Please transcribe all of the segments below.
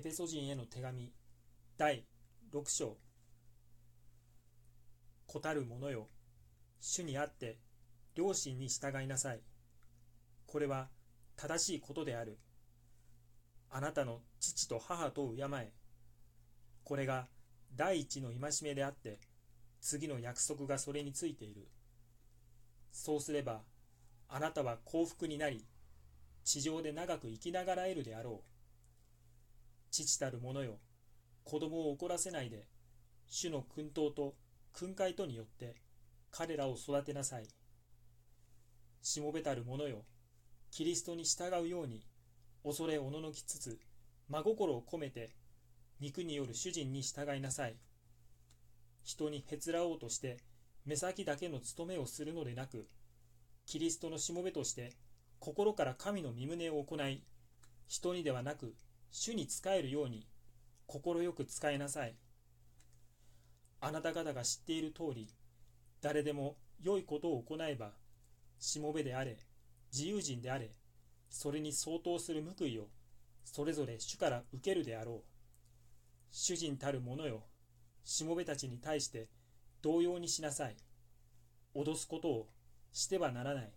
エペソ人への手紙第6章子たる者よ。主にあって両親に従いなさい。これは正しいことである。あなたの父と母と敬え。これが第一の戒めであって次の約束がそれについている。そうすればあなたは幸福になり地上で長く生きながらえるであろう。父たる者よ子供を怒らせないで主の訓導と訓戒とによって彼らを育てなさい。しもべたる者よキリストに従うように恐れおののきつつ真心を込めて肉による主人に従いなさい。人にへつらおうとして目先だけの務めをするのでなくキリストのしもべとして心から神の身旨を行い人にではなく主に仕えるように快く使いなさい。あなた方が知っている通り誰でも良いことを行えばしもべであれ自由人であれそれに相当する報いをそれぞれ主から受けるであろう。主人たる者よしもべたちに対して同様にしなさい。脅すことをしてはならない。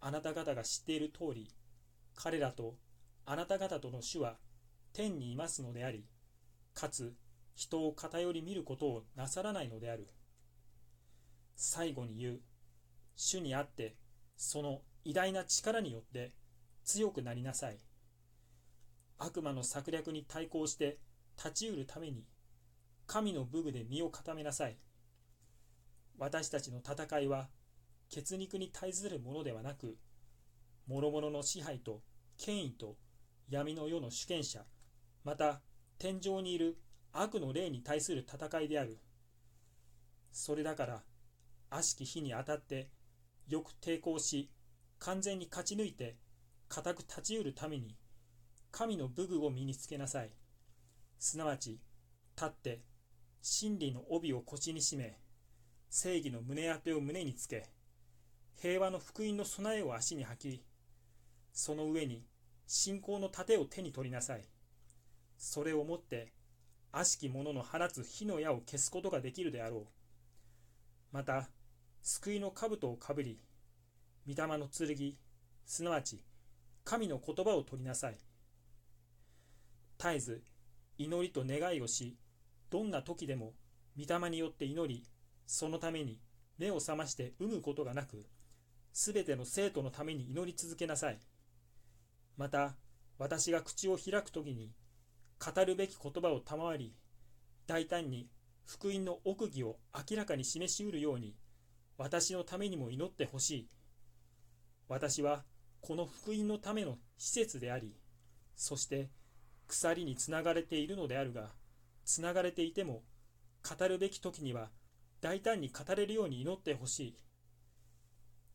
あなた方が知っている通り彼らとあなた方との主は天にいますのでありかつ人を偏り見ることをなさらないのである。最後に言う主にあってその偉大な力によって強くなりなさい。悪魔の策略に対抗して立ちうるために神の武具で身を固めなさい。私たちの戦いは血肉に対するものではなく諸々の支配と権威と闇の世の主権者また天井にいる悪の霊に対する戦いである。それだから悪しき日に当たってよく抵抗し完全に勝ち抜いて固く立ちうるために神の武具を身につけなさい。すなわち立って真理の帯を腰に締め正義の胸当てを胸につけ平和の福音の備えを足に履きその上に信仰の盾を手に取りなさい。それをもって悪しき者の放つ火の矢を消すことができるであろう。また救いの兜をかぶり御霊の剣すなわち神の言葉を取りなさい。絶えず祈りと願いをしどんな時でも御霊によって祈りそのために目を覚まして産むことがなくすべての生徒のために祈り続けなさい。また私が口を開く時に語るべき言葉を賜り大胆に福音の奥義を明らかに示しうるように私のためにも祈ってほしい。私はこの福音のための施設でありそして鎖につながれているのであるがつながれていても語るべき時には大胆に語れるように祈ってほしい。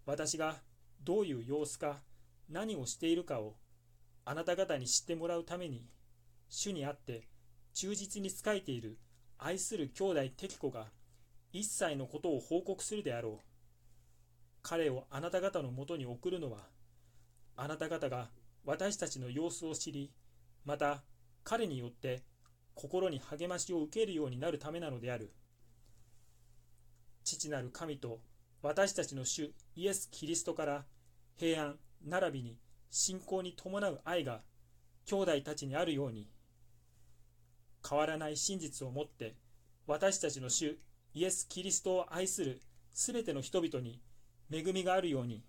私がどういう様子か何をしているかをあなた方に知ってもらうために主にあって忠実に仕えている愛する兄弟敵子が一切のことを報告するであろう。彼をあなた方のもとに送るのはあなた方が私たちの様子を知りまた彼によって心に励ましを受けるようになるためなのである。父なる神と私たちの主イエス・キリストから平安並びに信仰に伴う愛が兄弟たちにあるように変わらない真実をもって私たちの主イエス・キリストを愛するすべての人々に恵みがあるように